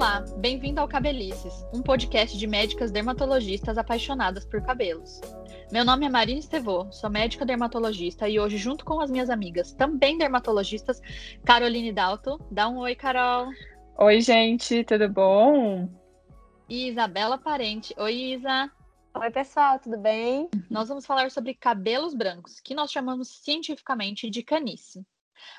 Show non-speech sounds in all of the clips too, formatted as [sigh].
Olá, bem-vindo ao Cabelices, um podcast de médicas dermatologistas apaixonadas por cabelos. Meu nome é Marina Estevô, sou médica dermatologista e hoje, junto com as minhas amigas, também dermatologistas, Caroline Dalto. Dá um oi, Carol. Oi, gente, tudo bom? E Isabela Parente. Oi, Isa. Oi, pessoal, tudo bem? Nós vamos falar sobre cabelos brancos, que nós chamamos cientificamente de canice.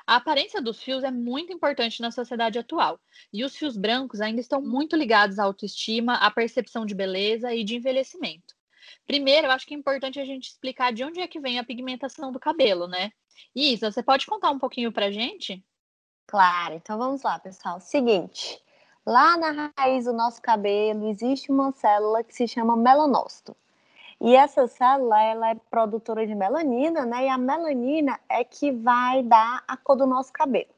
A aparência dos fios é muito importante na sociedade atual, e os fios brancos ainda estão muito ligados à autoestima, à percepção de beleza e de envelhecimento. Primeiro, eu acho que é importante a gente explicar de onde é que vem a pigmentação do cabelo, né? Isa, você pode contar um pouquinho pra gente? Claro, então vamos lá, pessoal. Seguinte, lá na raiz do nosso cabelo existe uma célula que se chama melanócito. E essa célula, ela é produtora de melanina, né? E a melanina é que vai dar a cor do nosso cabelo.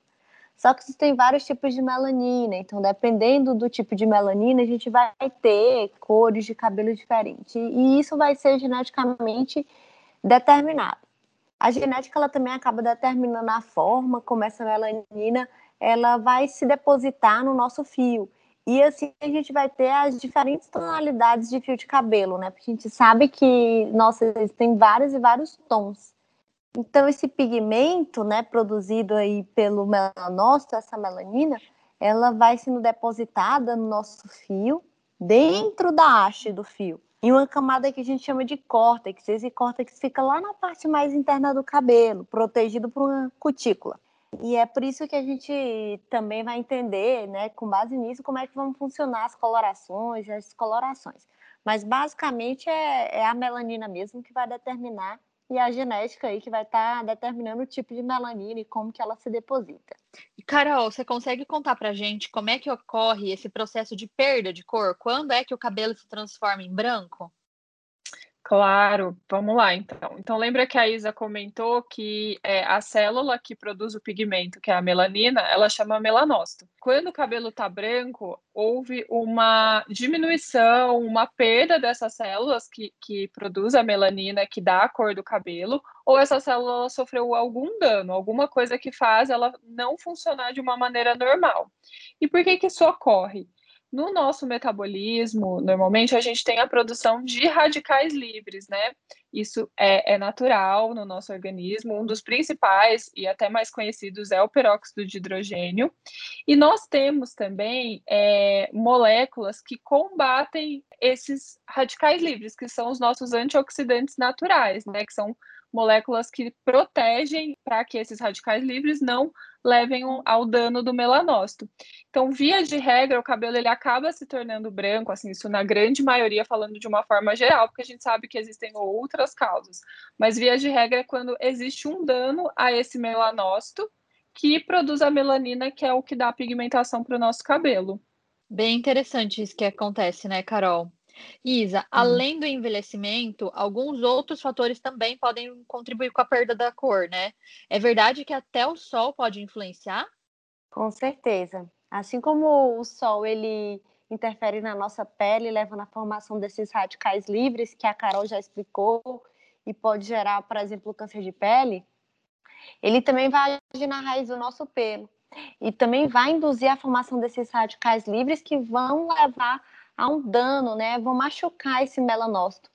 Só que existem vários tipos de melanina, então dependendo do tipo de melanina, a gente vai ter cores de cabelo diferentes. E isso vai ser geneticamente determinado. A genética ela também acaba determinando a forma como essa melanina ela vai se depositar no nosso fio. E assim a gente vai ter as diferentes tonalidades de fio de cabelo, né? Porque a gente sabe que, nossa, tem vários e vários tons. Então, esse pigmento, né, produzido aí pelo melanócito, essa melanina, ela vai sendo depositada no nosso fio, dentro da haste do fio, em uma camada que a gente chama de córtex. Esse córtex fica lá na parte mais interna do cabelo, protegido por uma cutícula. E é por isso que a gente também vai entender, né, com base nisso, como é que vão funcionar as colorações as descolorações. Mas basicamente é, é, a melanina mesmo que vai determinar e a genética aí que vai estar tá determinando o tipo de melanina e como que ela se deposita. E Carol, você consegue contar pra gente como é que ocorre esse processo de perda de cor? Quando é que o cabelo se transforma em branco? Claro, vamos lá então. Então, lembra que a Isa comentou que é, a célula que produz o pigmento, que é a melanina, ela chama melanócito. Quando o cabelo está branco, houve uma diminuição, uma perda dessas células que, que produz a melanina, que dá a cor do cabelo, ou essa célula sofreu algum dano, alguma coisa que faz ela não funcionar de uma maneira normal. E por que, que isso ocorre? No nosso metabolismo, normalmente a gente tem a produção de radicais livres, né? Isso é, é, natural no nosso organismo. Um dos principais e até mais conhecidos é o peróxido de hidrogênio. E nós temos também é, moléculas que combatem esses radicais livres, que são os nossos antioxidantes naturais, né? Que são moléculas que protegem para que esses radicais livres não levem ao dano do melanócito. Então, via de regra, o cabelo ele acaba se tornando branco, assim, isso na grande maioria falando de uma forma geral, porque a gente sabe que existem outras causas. Mas via de regra é quando existe um dano a esse melanócito que produz a melanina, que é o que dá pigmentação para o nosso cabelo. Bem interessante isso que acontece, né, Carol? Isa, hum. além do envelhecimento, alguns outros fatores também podem contribuir com a perda da cor, né? É verdade que até o sol pode influenciar? Com certeza. Assim como o sol ele interfere na nossa pele, leva na formação desses radicais livres que a Carol já explicou e pode gerar, por exemplo, câncer de pele, ele também vai agir na raiz do nosso pelo e também vai induzir a formação desses radicais livres que vão levar a um dano, né? Vão machucar esse melanócito.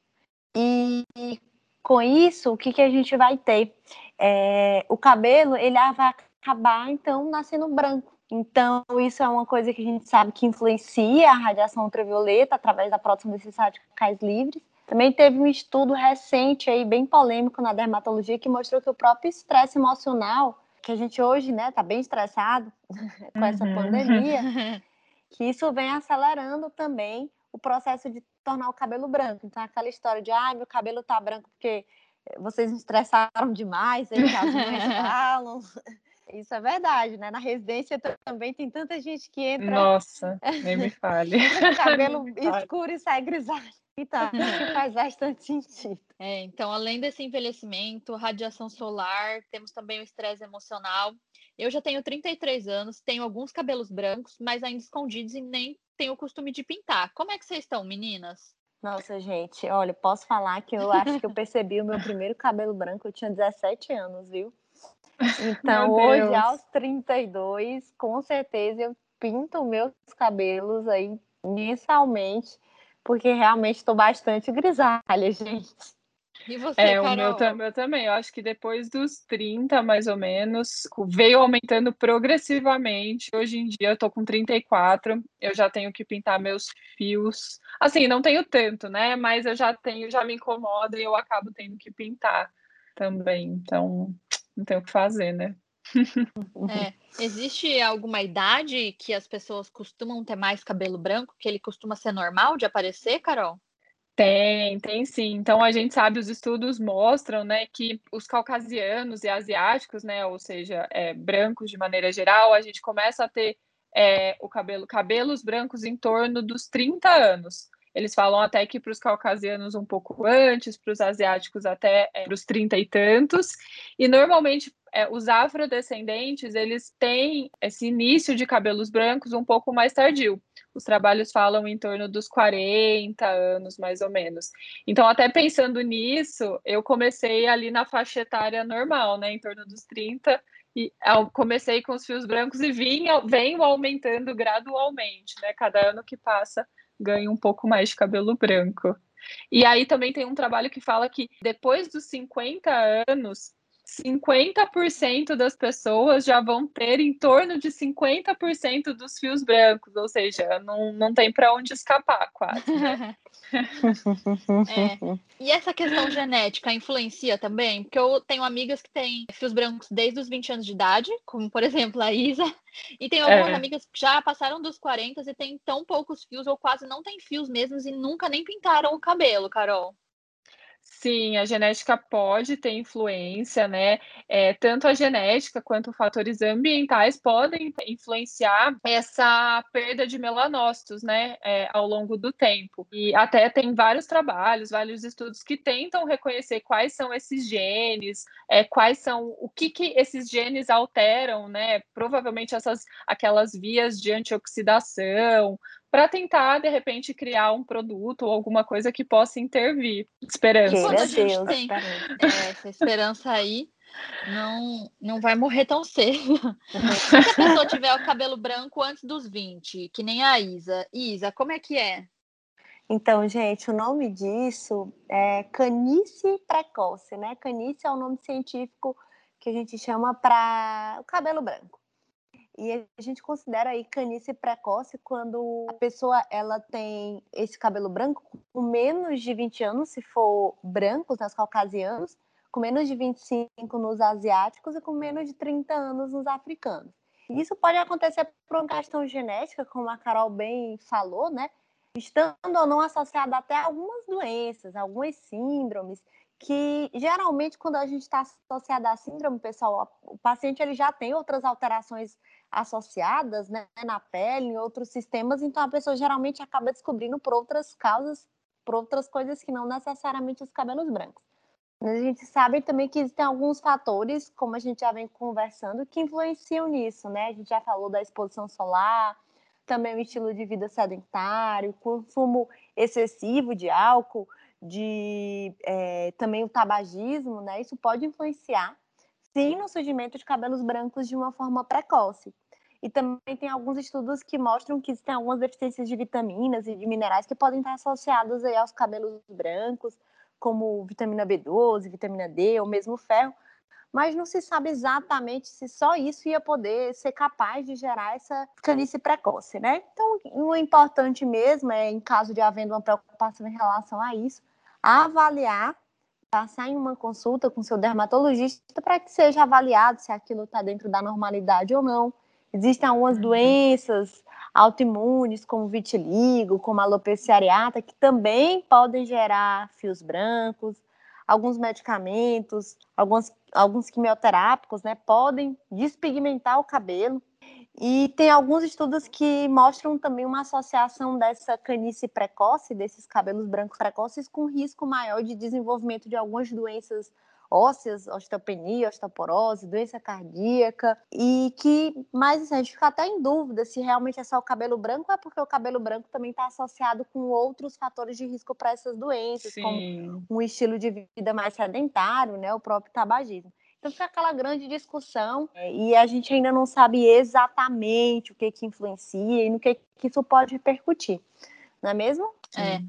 E, e com isso, o que, que a gente vai ter? É, o cabelo, ele vai acabar, então, nascendo branco. Então, isso é uma coisa que a gente sabe que influencia a radiação ultravioleta através da produção desses radicais livres. Também teve um estudo recente aí, bem polêmico na dermatologia, que mostrou que o próprio estresse emocional, que a gente hoje, né, tá bem estressado [laughs] com essa uhum. pandemia, [laughs] que isso vem acelerando também o processo de tornar o cabelo branco. Então, aquela história de, ai, ah, meu cabelo tá branco porque vocês me estressaram demais, aí as mães [laughs] falam. Isso é verdade, né? Na residência também tem tanta gente que entra. Nossa, [laughs] nem me fale. cabelo [laughs] escuro e sai grisalho. Então, faz bastante sentido. É, então, além desse envelhecimento, radiação solar, temos também o estresse emocional. Eu já tenho 33 anos, tenho alguns cabelos brancos, mas ainda escondidos e nem tenho o costume de pintar. Como é que vocês estão, meninas? Nossa, gente, olha, posso falar que eu acho que eu percebi o meu primeiro cabelo branco, eu tinha 17 anos, viu? Então, hoje, aos 32, com certeza, eu pinto meus cabelos aí mensalmente, porque realmente estou bastante grisalha, [laughs] gente. E você, É, Carol? o meu, meu também. Eu acho que depois dos 30, mais ou menos, veio aumentando progressivamente. Hoje em dia eu tô com 34, eu já tenho que pintar meus fios. Assim, não tenho tanto, né? Mas eu já tenho, já me incomoda e eu acabo tendo que pintar também. Então, não tenho o que fazer, né? É, existe alguma idade que as pessoas costumam ter mais cabelo branco, que ele costuma ser normal de aparecer, Carol? Tem, tem sim. Então a gente sabe, os estudos mostram, né, que os caucasianos e asiáticos, né, ou seja, é, brancos de maneira geral, a gente começa a ter é, o cabelo, cabelos brancos em torno dos 30 anos. Eles falam até que para os caucasianos um pouco antes, para os asiáticos até é, os 30 e tantos. E normalmente é, os afrodescendentes, eles têm esse início de cabelos brancos um pouco mais tardio. Os trabalhos falam em torno dos 40 anos, mais ou menos. Então, até pensando nisso, eu comecei ali na faixa etária normal, né, em torno dos 30, e comecei com os fios brancos e vim, venho aumentando gradualmente, né? Cada ano que passa, ganho um pouco mais de cabelo branco. E aí também tem um trabalho que fala que depois dos 50 anos, 50% das pessoas já vão ter em torno de 50% dos fios brancos, ou seja, não, não tem para onde escapar, quase. Né? [laughs] é. E essa questão genética influencia também? Porque eu tenho amigas que têm fios brancos desde os 20 anos de idade, como por exemplo a Isa, e tem algumas é. amigas que já passaram dos 40 e têm tão poucos fios, ou quase não têm fios mesmos, e nunca nem pintaram o cabelo, Carol. Sim, a genética pode ter influência, né? É, tanto a genética quanto fatores ambientais podem influenciar essa perda de melanócitos, né? É, ao longo do tempo. E até tem vários trabalhos, vários estudos que tentam reconhecer quais são esses genes, é, quais são o que, que esses genes alteram, né? Provavelmente essas aquelas vias de antioxidação, para tentar, de repente, criar um produto ou alguma coisa que possa intervir. Esperança. Quando a gente Deus, tem é, essa esperança aí, não, não vai morrer tão cedo. [laughs] Se a pessoa tiver o cabelo branco antes dos 20, que nem a Isa. Isa, como é que é? Então, gente, o nome disso é canice precoce, né? Canice é o nome científico que a gente chama para o cabelo branco. E a gente considera aí precoce quando a pessoa ela tem esse cabelo branco com menos de 20 anos, se for brancos, nas caucasianos, com menos de 25 nos asiáticos e com menos de 30 anos nos africanos. Isso pode acontecer por uma questão genética, como a Carol bem falou, né? Estando ou não associada até algumas doenças, algumas síndromes, que geralmente quando a gente está associada à síndrome, pessoal, o paciente ele já tem outras alterações associadas né, na pele, em outros sistemas, então a pessoa geralmente acaba descobrindo por outras causas, por outras coisas que não necessariamente os cabelos brancos. A gente sabe também que existem alguns fatores, como a gente já vem conversando, que influenciam nisso, né? A gente já falou da exposição solar, também o estilo de vida sedentário, consumo excessivo de álcool, de é, também o tabagismo, né? Isso pode influenciar sim no surgimento de cabelos brancos de uma forma precoce. E também tem alguns estudos que mostram que existem algumas deficiências de vitaminas e de minerais que podem estar associados aí aos cabelos brancos, como vitamina B12, vitamina D ou mesmo ferro, mas não se sabe exatamente se só isso ia poder ser capaz de gerar essa canice precoce, né? Então, o importante mesmo é, em caso de havendo uma preocupação em relação a isso, avaliar passar em uma consulta com seu dermatologista para que seja avaliado se aquilo está dentro da normalidade ou não. Existem algumas uhum. doenças autoimunes, como vitiligo, como alopecia areata, que também podem gerar fios brancos. Alguns medicamentos, alguns, alguns quimioterápicos, né, podem despigmentar o cabelo. E tem alguns estudos que mostram também uma associação dessa canice precoce, desses cabelos brancos precoces, com risco maior de desenvolvimento de algumas doenças ósseas, osteopenia, osteoporose, doença cardíaca, e que, mais a gente fica até em dúvida se realmente é só o cabelo branco ou é porque o cabelo branco também está associado com outros fatores de risco para essas doenças, Sim. como um estilo de vida mais sedentário, né, o próprio tabagismo. Então fica aquela grande discussão é, e a gente ainda não sabe exatamente o que que influencia e no que, que isso pode repercutir, não é mesmo? É,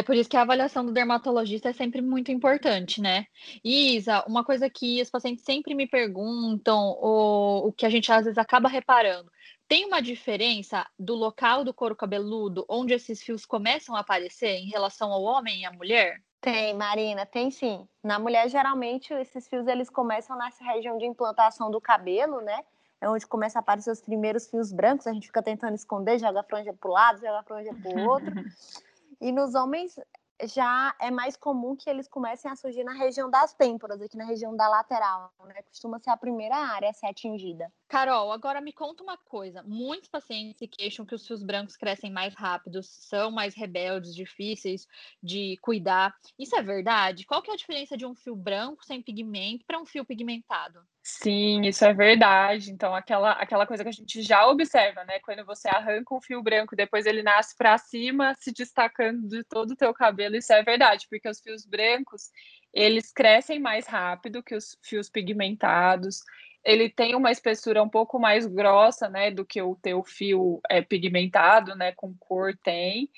é por isso que a avaliação do dermatologista é sempre muito importante, né? Isa, uma coisa que os pacientes sempre me perguntam, ou o que a gente às vezes acaba reparando, tem uma diferença do local do couro cabeludo onde esses fios começam a aparecer em relação ao homem e à mulher? Tem, Marina, tem sim. Na mulher, geralmente, esses fios eles começam nessa região de implantação do cabelo, né? É onde começa a aparecer os primeiros fios brancos. A gente fica tentando esconder, joga a franja para o lado, joga a franja para o outro. [laughs] e nos homens, já é mais comum que eles comecem a surgir na região das têmporas, aqui na região da lateral, né? Costuma ser a primeira área a ser atingida. Carol, agora me conta uma coisa. Muitos pacientes se queixam que os fios brancos crescem mais rápidos, são mais rebeldes, difíceis de cuidar. Isso é verdade? Qual que é a diferença de um fio branco sem pigmento para um fio pigmentado? Sim, isso é verdade. Então, aquela, aquela coisa que a gente já observa, né? Quando você arranca um fio branco, depois ele nasce para cima, se destacando de todo o teu cabelo, isso é verdade, porque os fios brancos, eles crescem mais rápido que os fios pigmentados. Ele tem uma espessura um pouco mais grossa, né, do que o teu fio é, pigmentado, né, com cor tem.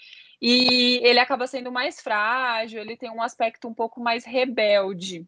E ele acaba sendo mais frágil, ele tem um aspecto um pouco mais rebelde.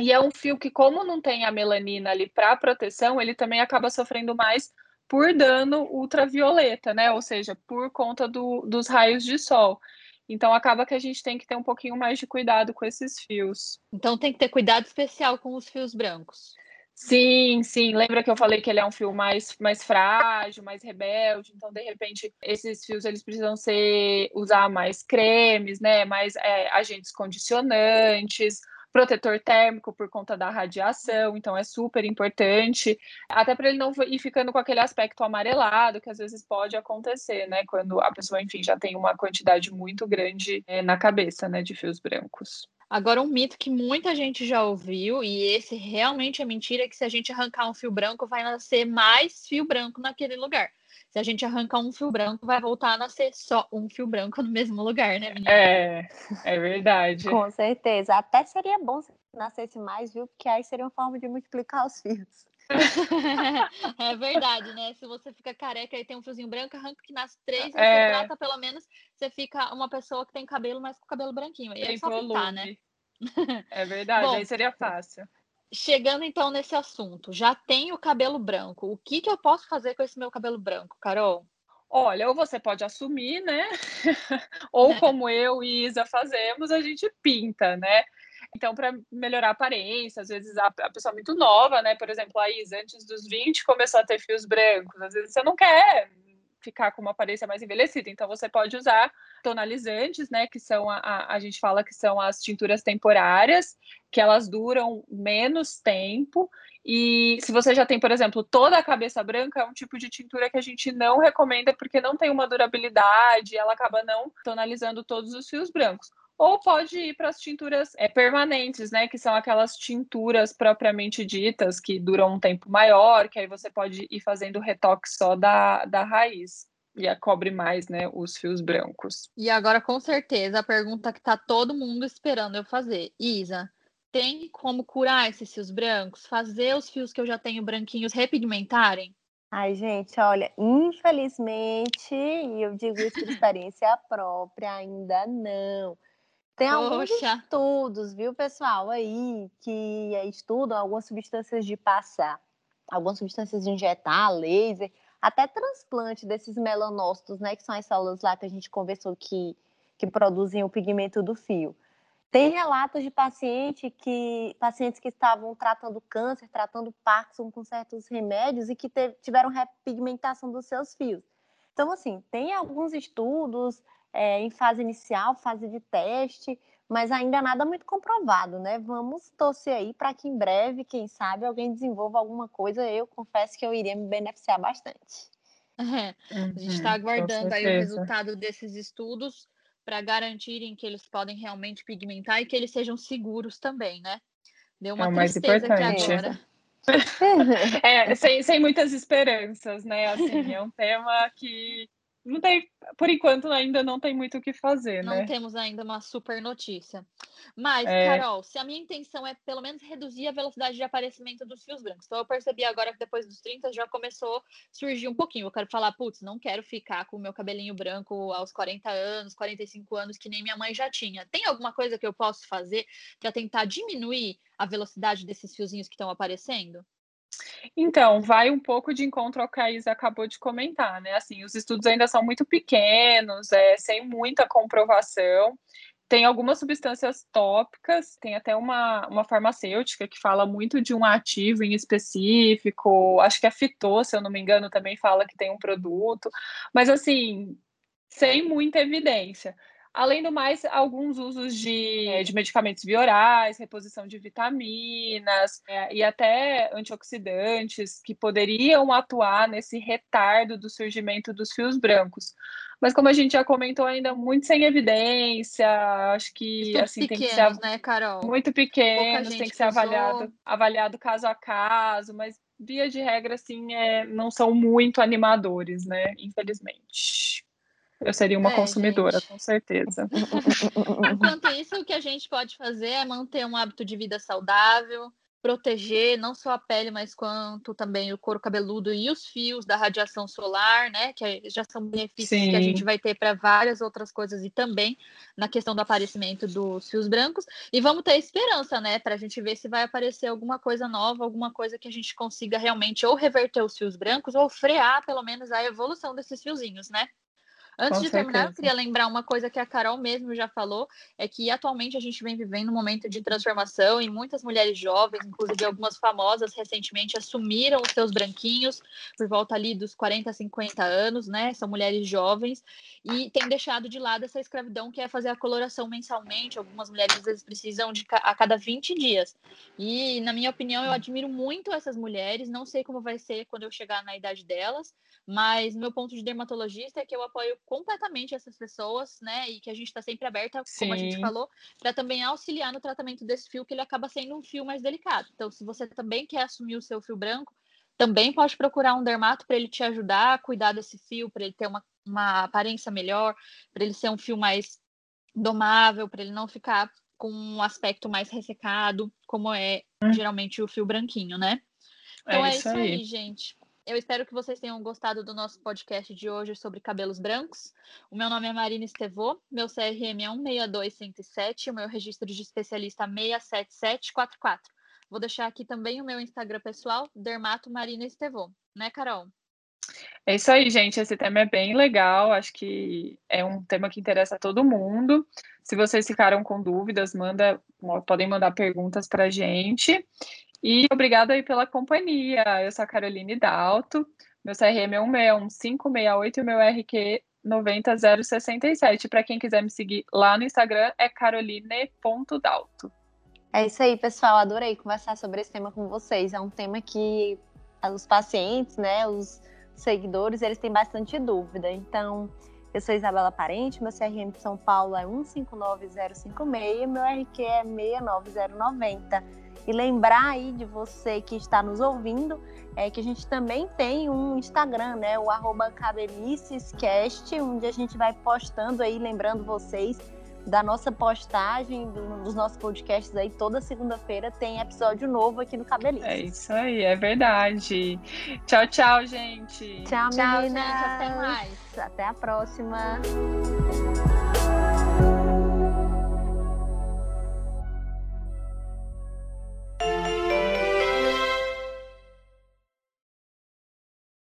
E é um fio que, como não tem a melanina ali para proteção, ele também acaba sofrendo mais por dano ultravioleta, né? Ou seja, por conta do, dos raios de sol. Então acaba que a gente tem que ter um pouquinho mais de cuidado com esses fios. Então tem que ter cuidado especial com os fios brancos. Sim, sim. Lembra que eu falei que ele é um fio mais, mais frágil, mais rebelde. Então, de repente, esses fios eles precisam ser usar mais cremes, né? Mais é, agentes condicionantes protetor térmico por conta da radiação, então é super importante, até para ele não ir ficando com aquele aspecto amarelado que às vezes pode acontecer, né, quando a pessoa, enfim, já tem uma quantidade muito grande é, na cabeça, né, de fios brancos. Agora, um mito que muita gente já ouviu, e esse realmente é mentira, é que se a gente arrancar um fio branco, vai nascer mais fio branco naquele lugar se a gente arrancar um fio branco, vai voltar a nascer só um fio branco no mesmo lugar, né, menina? É, é verdade. Com certeza. Até seria bom se nascesse mais, viu? Porque aí seria uma forma de multiplicar os fios. [laughs] é verdade, né? Se você fica careca e tem um fiozinho branco, arranca que nasce três, é. você trata pelo menos, você fica uma pessoa que tem cabelo, mas com cabelo branquinho. E é só pintar, né? É verdade, [laughs] Bom, aí seria fácil. Chegando então nesse assunto, já tenho cabelo branco. O que, que eu posso fazer com esse meu cabelo branco, Carol? Olha, ou você pode assumir, né? [laughs] ou [laughs] como eu e Isa fazemos, a gente pinta, né? Então, para melhorar a aparência, às vezes a, a, pessoa muito nova, né? Por exemplo, a Isa, antes dos 20, começou a ter fios brancos. Às vezes você não quer ficar com uma aparência mais envelhecida. Então, você pode usar tonalizantes, né? Que são a, a, a, gente fala que são as tinturas temporárias, que elas duram menos tempo. E se você já tem, por exemplo, toda a cabeça branca, é um tipo de tintura que a gente não recomenda porque não tem uma durabilidade, ela acaba não tonalizando todos os fios brancos ou pode ir para as tinturas é, permanentes, né? Que são aquelas tinturas propriamente ditas, que duram um tempo maior, que aí você pode ir fazendo retoque só da, da raiz. E a cobre mais, né, os fios brancos. E agora, com certeza, a pergunta que tá todo mundo esperando eu fazer. Isa, tem como curar esses fios brancos? Fazer os fios que eu já tenho branquinhos repigmentarem? Ai, gente, olha, infelizmente, e eu digo isso por experiência [laughs] própria, ainda não. Tem alguns estudos, viu, pessoal, aí, que estudam algumas substâncias de passar, algumas substâncias de injetar, laser, até transplante desses melanócitos, né, que são as células lá que a gente conversou que, que produzem o pigmento do fio. Tem relatos de paciente que, pacientes que estavam tratando câncer, tratando Parkinson com certos remédios e que tiveram repigmentação dos seus fios. Então, assim, tem alguns estudos é, em fase inicial, fase de teste, mas ainda nada muito comprovado, né? Vamos torcer aí para que em breve, quem sabe, alguém desenvolva alguma coisa. Eu confesso que eu iria me beneficiar bastante. É, a gente está uhum, aguardando aí o resultado desses estudos para garantirem que eles podem realmente pigmentar e que eles sejam seguros também, né? Deu uma é tristeza aqui agora. [laughs] é, sem, sem muitas esperanças, né? Assim, é um tema que não tem, por enquanto ainda não tem muito o que fazer, não né? temos ainda uma super notícia. Mas, é... Carol, se a minha intenção é pelo menos reduzir a velocidade de aparecimento dos fios brancos, então eu percebi agora que depois dos 30 já começou a surgir um pouquinho. Eu quero falar, putz, não quero ficar com o meu cabelinho branco aos 40 anos, 45 anos, que nem minha mãe já tinha. Tem alguma coisa que eu posso fazer para tentar diminuir a velocidade desses fiozinhos que estão aparecendo? Então, vai um pouco de encontro ao que a Isa acabou de comentar, né? Assim, os estudos ainda são muito pequenos, é, sem muita comprovação. Tem algumas substâncias tópicas, tem até uma, uma farmacêutica que fala muito de um ativo em específico, acho que a Fitô, se eu não me engano, também fala que tem um produto, mas assim, sem muita evidência. Além do mais, alguns usos de, eh, de medicamentos biorais, reposição de vitaminas é, e até antioxidantes que poderiam atuar nesse retardo do surgimento dos fios brancos. Mas como a gente já comentou, ainda muito sem evidência, acho que assim pequenos, tem que ser né, Carol? muito pequenos, tem que ser avaliado, avaliado caso a caso, mas via de regra assim é, não são muito animadores, né? Infelizmente. Eu seria uma é, consumidora, gente. com certeza. Enquanto isso, o que a gente pode fazer é manter um hábito de vida saudável, proteger não só a pele, mas quanto também o couro cabeludo e os fios da radiação solar, né? Que já são benefícios Sim. que a gente vai ter para várias outras coisas e também na questão do aparecimento dos fios brancos. E vamos ter esperança, né? Para a gente ver se vai aparecer alguma coisa nova, alguma coisa que a gente consiga realmente ou reverter os fios brancos ou frear pelo menos a evolução desses fiozinhos, né? Antes Com de certeza. terminar, eu queria lembrar uma coisa que a Carol mesmo já falou, é que atualmente a gente vem vivendo um momento de transformação e muitas mulheres jovens, inclusive algumas famosas recentemente, assumiram os seus branquinhos por volta ali dos 40, 50 anos, né? São mulheres jovens e têm deixado de lado essa escravidão que é fazer a coloração mensalmente. Algumas mulheres às vezes precisam de a cada 20 dias. E, na minha opinião, eu admiro muito essas mulheres, não sei como vai ser quando eu chegar na idade delas, mas meu ponto de dermatologista é que eu apoio completamente essas pessoas, né? E que a gente está sempre aberta, Sim. como a gente falou, para também auxiliar no tratamento desse fio, que ele acaba sendo um fio mais delicado. Então, se você também quer assumir o seu fio branco, também pode procurar um dermato para ele te ajudar a cuidar desse fio, para ele ter uma, uma aparência melhor, para ele ser um fio mais domável, para ele não ficar com um aspecto mais ressecado, como é hum. geralmente o fio branquinho, né? Então é, é isso aí. aí, gente. Eu espero que vocês tenham gostado do nosso podcast de hoje sobre cabelos brancos. O meu nome é Marina Estevô, meu CRM é 162107, o meu registro de especialista 67744. Vou deixar aqui também o meu Instagram pessoal, Dermato Marina Estevô. Né, Carol? É isso aí, gente. Esse tema é bem legal. Acho que é um tema que interessa a todo mundo. Se vocês ficaram com dúvidas, manda, podem mandar perguntas para a gente. E obrigada aí pela companhia. Eu sou a Caroline Dalto, meu CRM é 161568 e meu RQ 90067. Para quem quiser me seguir lá no Instagram é caroline.dalto. É isso aí, pessoal. Adorei conversar sobre esse tema com vocês. É um tema que os pacientes, né, os seguidores, eles têm bastante dúvida. Então, eu sou Isabela Parente, meu CRM de São Paulo é 159056 e meu RQ é 69090. E lembrar aí de você que está nos ouvindo é que a gente também tem um Instagram, né? O arroba cabelicescast, onde a gente vai postando aí, lembrando vocês da nossa postagem, do, dos nossos podcasts aí, toda segunda-feira tem episódio novo aqui no Cabelices. É isso aí, é verdade. Tchau, tchau, gente. Tchau, tchau meninas. Gente, até mais. Até a próxima.